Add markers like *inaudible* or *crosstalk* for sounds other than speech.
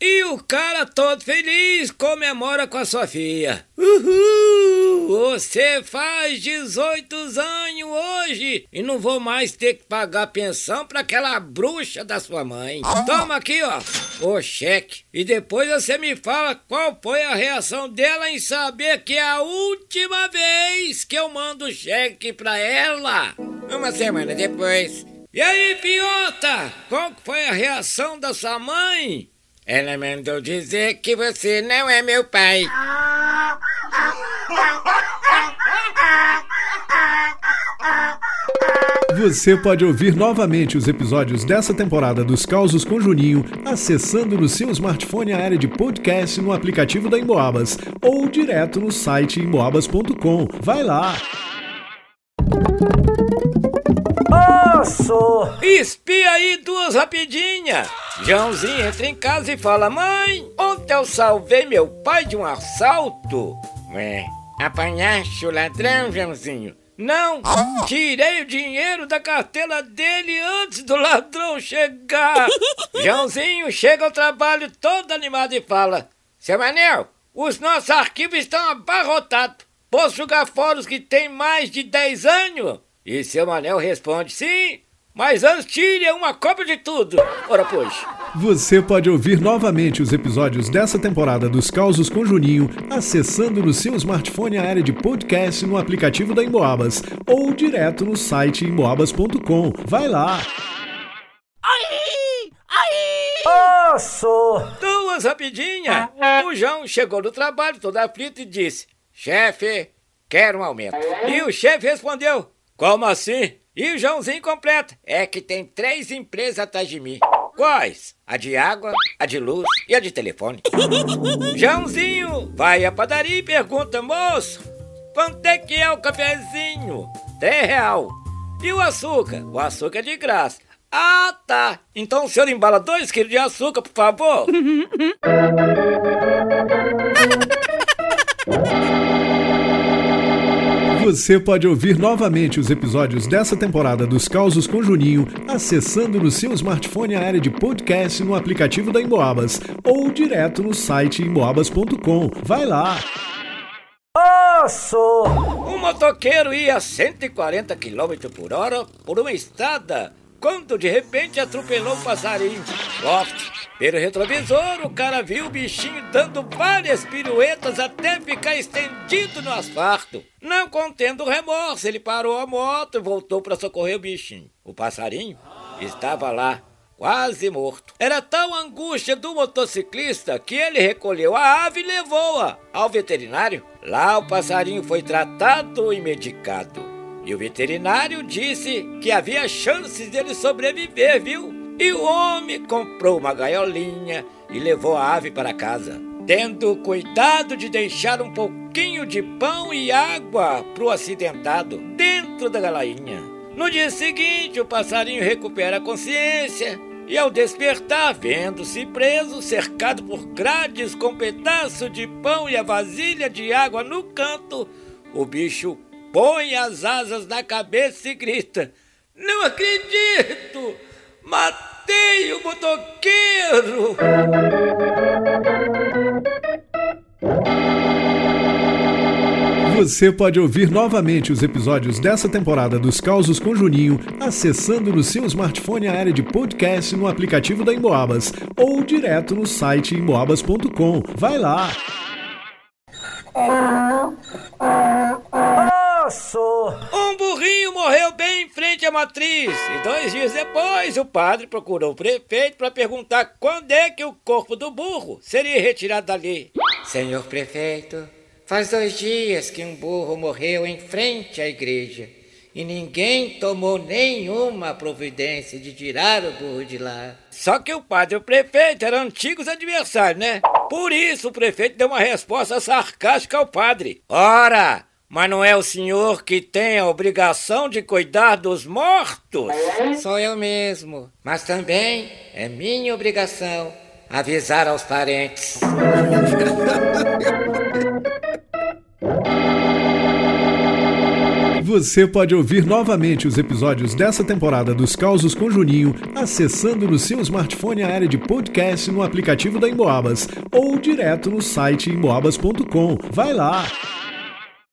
E o cara todo feliz comemora com a Sofia. Uhul! Você faz 18 anos hoje e não vou mais ter que pagar pensão pra aquela bruxa da sua mãe. Toma aqui, ó, o cheque. E depois você me fala qual foi a reação dela em saber que é a última vez que eu mando cheque pra ela. Uma semana depois. E aí, Piota, qual foi a reação da sua mãe? Ela mandou dizer que você não é meu pai. Você pode ouvir novamente os episódios dessa temporada dos Causos com Juninho acessando no seu smartphone a área de podcast no aplicativo da Emboabas ou direto no site emboabas.com. Vai lá! Espia aí duas rapidinhas! Joãozinho entra em casa e fala: Mãe, ontem eu salvei meu pai de um assalto. Ué, apanhaste o ladrão, Joãozinho? Não, tirei o dinheiro da carteira dele antes do ladrão chegar. *laughs* Joãozinho chega ao trabalho todo animado e fala: Seu Manel, os nossos arquivos estão abarrotados. Posso jogar fora os que têm mais de 10 anos? E seu Manel responde: Sim, mas antes tire uma cópia de tudo. Ora, pois. Você pode ouvir novamente os episódios dessa temporada dos Causos com Juninho acessando no seu smartphone a área de podcast no aplicativo da Emboabas ou direto no site emboabas.com. Vai lá! Aí! Aí! Osso! Duas rapidinhas! O João chegou no trabalho todo aflito e disse: Chefe, quero um aumento. E o chefe respondeu: Como assim? E o Joãozinho completa: É que tem três empresas atrás de mim. Quais? A de água, a de luz e a de telefone. *laughs* Joãozinho vai à padaria e pergunta, moço, quanto é que é o cafezinho? Três real. E o açúcar? O açúcar é de graça. Ah, tá. Então o senhor embala dois quilos de açúcar, por favor. *laughs* Você pode ouvir novamente os episódios dessa temporada dos Causos com Juninho acessando no seu smartphone a área de podcast no aplicativo da Emboabas ou direto no site emboabas.com. Vai lá! Osso! Um motoqueiro ia a 140 km por hora por uma estrada quando de repente atropelou um passarinho. Loft. Pelo retrovisor, o cara viu o bichinho dando várias piruetas até ficar estendido no asfalto. Não contendo o remorso, ele parou a moto e voltou para socorrer o bichinho. O passarinho estava lá, quase morto. Era tal angústia do motociclista que ele recolheu a ave e levou-a ao veterinário. Lá o passarinho foi tratado e medicado. E o veterinário disse que havia chances dele sobreviver, viu? E o homem comprou uma gaiolinha e levou a ave para casa, tendo cuidado de deixar um pouquinho de pão e água para o acidentado dentro da galinha. No dia seguinte, o passarinho recupera a consciência e, ao despertar, vendo-se preso, cercado por grades com pedaço de pão e a vasilha de água no canto, o bicho põe as asas na cabeça e grita: Não acredito! Matei o motoqueiro! Você pode ouvir novamente os episódios dessa temporada dos Causos com Juninho acessando no seu smartphone a área de podcast no aplicativo da Emboabas ou direto no site emboabas.com. Vai lá! Um burrinho morreu bem em frente à matriz. E dois dias depois, o padre procurou o prefeito para perguntar quando é que o corpo do burro seria retirado dali. Senhor prefeito, faz dois dias que um burro morreu em frente à igreja. E ninguém tomou nenhuma providência de tirar o burro de lá. Só que o padre e o prefeito eram antigos adversários, né? Por isso o prefeito deu uma resposta sarcástica ao padre. Ora, mas não é o senhor que tem a obrigação de cuidar dos mortos? Sou eu mesmo. Mas também é minha obrigação avisar aos parentes. Você pode ouvir novamente os episódios dessa temporada dos Causos com Juninho acessando no seu smartphone a área de podcast no aplicativo da Emboabas ou direto no site emboabas.com. Vai lá!